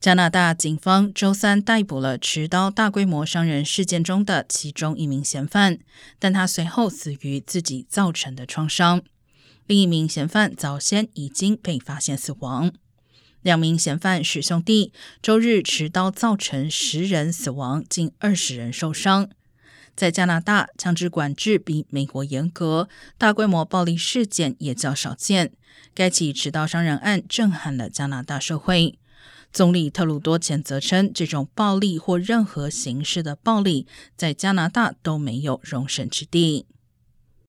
加拿大警方周三逮捕了持刀大规模伤人事件中的其中一名嫌犯，但他随后死于自己造成的创伤。另一名嫌犯早先已经被发现死亡。两名嫌犯是兄弟，周日持刀造成十人死亡，近二十人受伤。在加拿大，枪支管制比美国严格，大规模暴力事件也较少见。该起持刀伤人案震撼了加拿大社会。总理特鲁多谴责称，这种暴力或任何形式的暴力在加拿大都没有容身之地。